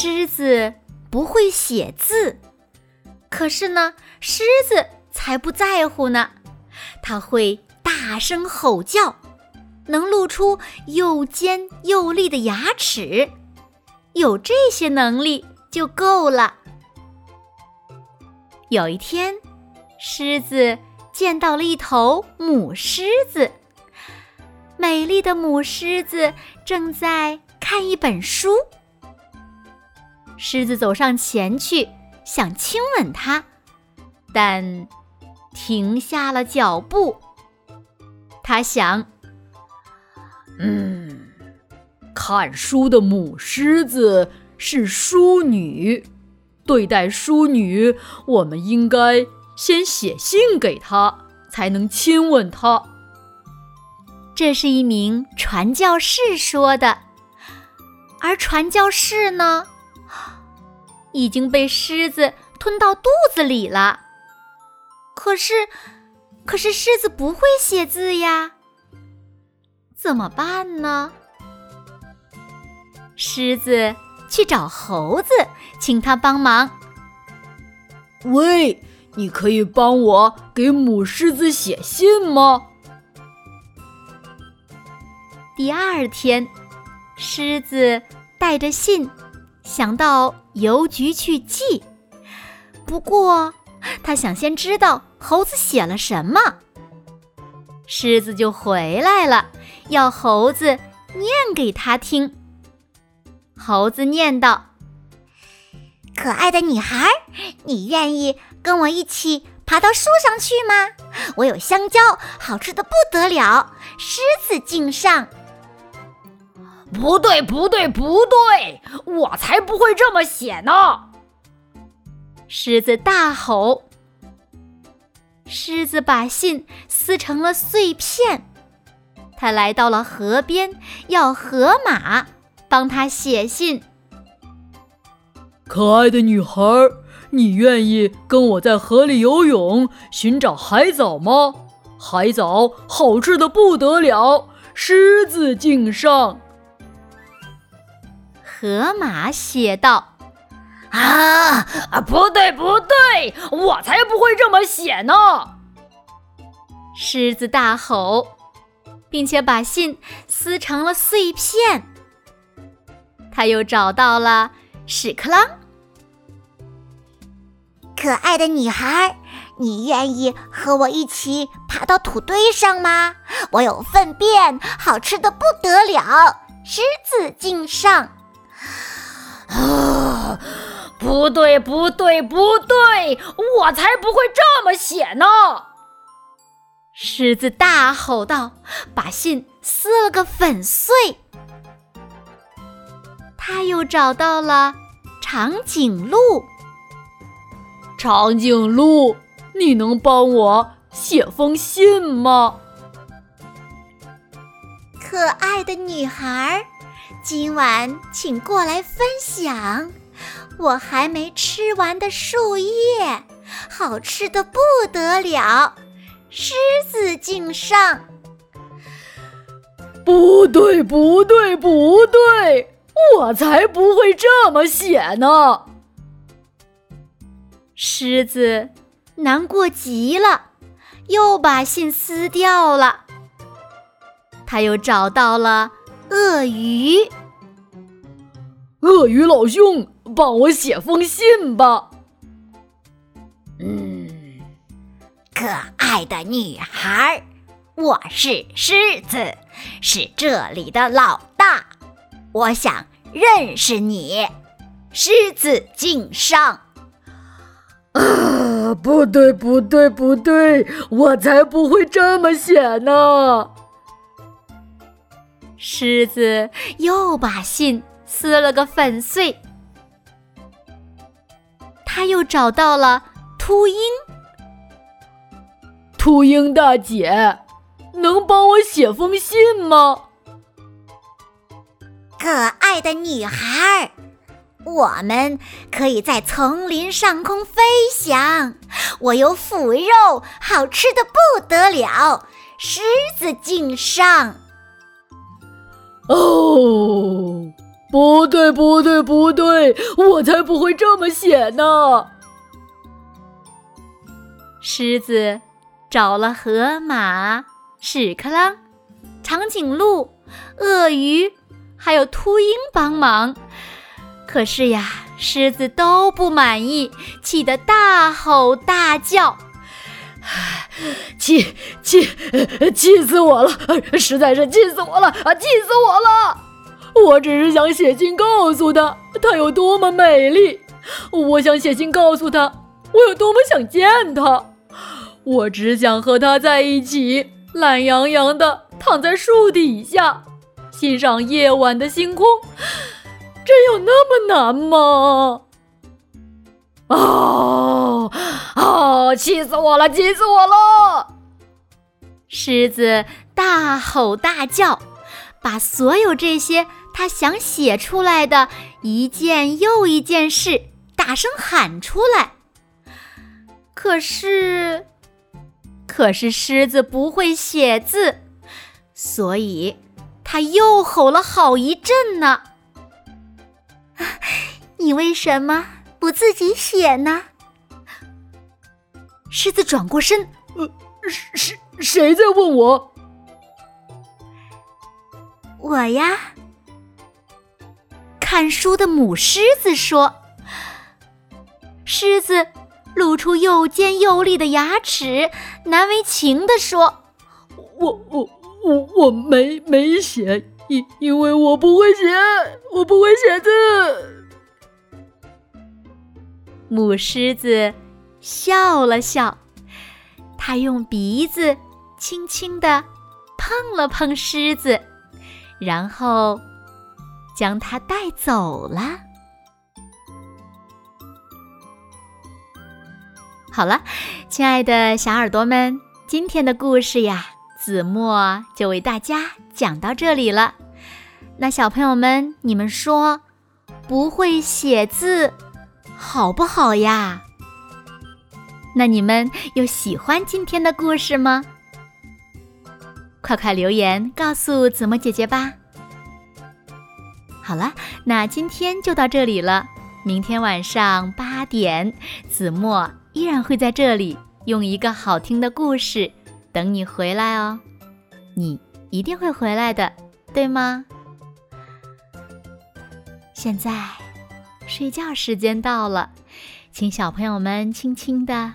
狮子不会写字，可是呢，狮子才不在乎呢。它会大声吼叫，能露出又尖又利的牙齿，有这些能力就够了。有一天，狮子见到了一头母狮子，美丽的母狮子正在看一本书。狮子走上前去，想亲吻它，但停下了脚步。他想：“嗯，看书的母狮子是淑女，对待淑女，我们应该先写信给她，才能亲吻她。”这是一名传教士说的，而传教士呢？已经被狮子吞到肚子里了。可是，可是狮子不会写字呀，怎么办呢？狮子去找猴子，请他帮忙。喂，你可以帮我给母狮子写信吗？第二天，狮子带着信。想到邮局去寄，不过他想先知道猴子写了什么。狮子就回来了，要猴子念给他听。猴子念道：“可爱的女孩，你愿意跟我一起爬到树上去吗？我有香蕉，好吃的不得了。狮子敬上。”不对，不对，不对！我才不会这么写呢！狮子大吼。狮子把信撕成了碎片，他来到了河边，要河马帮他写信。可爱的女孩，你愿意跟我在河里游泳，寻找海藻吗？海藻好吃的不得了，狮子敬上。河马写道：“啊啊，不对，不对，我才不会这么写呢！”狮子大吼，并且把信撕成了碎片。他又找到了屎壳郎。可爱的女孩，你愿意和我一起爬到土堆上吗？我有粪便，好吃的不得了。狮子敬上。啊！不对，不对，不对！我才不会这么写呢！狮子大吼道，把信撕了个粉碎。他又找到了长颈鹿。长颈鹿，你能帮我写封信吗？可爱的女孩。今晚请过来分享我还没吃完的树叶，好吃的不得了。狮子敬上。不对，不对，不对，我才不会这么写呢。狮子难过极了，又把信撕掉了。他又找到了。鳄鱼，鳄鱼老兄，帮我写封信吧。嗯，可爱的女孩，我是狮子，是这里的老大，我想认识你。狮子敬上。啊，不对，不对，不对，我才不会这么写呢。狮子又把信撕了个粉碎。他又找到了秃鹰。秃鹰大姐，能帮我写封信吗？可爱的女孩，我们可以在丛林上空飞翔。我有腐肉，好吃的不得了，狮子敬上。哦，不对，不对，不对，我才不会这么写呢。狮子找了河马、屎壳郎、长颈鹿、鳄鱼。还有秃鹰帮忙，可是呀，狮子都不满意，气得大吼大叫，气气气死我了！实在是气死我了啊！气死我了！我只是想写信告诉她，她有多么美丽。我想写信告诉她，我有多么想见她。我只想和她在一起，懒洋洋的躺在树底下。欣赏夜晚的星空，真有那么难吗？啊气死我了！气死我了！狮子大吼大叫，把所有这些他想写出来的一件又一件事大声喊出来。可是，可是狮子不会写字，所以。他又吼了好一阵呢。你为什么不自己写呢？狮子转过身，呃，谁谁在问我？我呀。看书的母狮子说。狮子露出又尖又利的牙齿，难为情地说：“我我。”我我没没写，因因为我不会写，我不会写字。母狮子笑了笑，他用鼻子轻轻地碰了碰狮子，然后将它带走了。好了，亲爱的小耳朵们，今天的故事呀。子墨就为大家讲到这里了。那小朋友们，你们说不会写字好不好呀？那你们有喜欢今天的故事吗？快快留言告诉子墨姐姐吧。好了，那今天就到这里了。明天晚上八点，子墨依然会在这里用一个好听的故事。等你回来哦，你一定会回来的，对吗？现在睡觉时间到了，请小朋友们轻轻的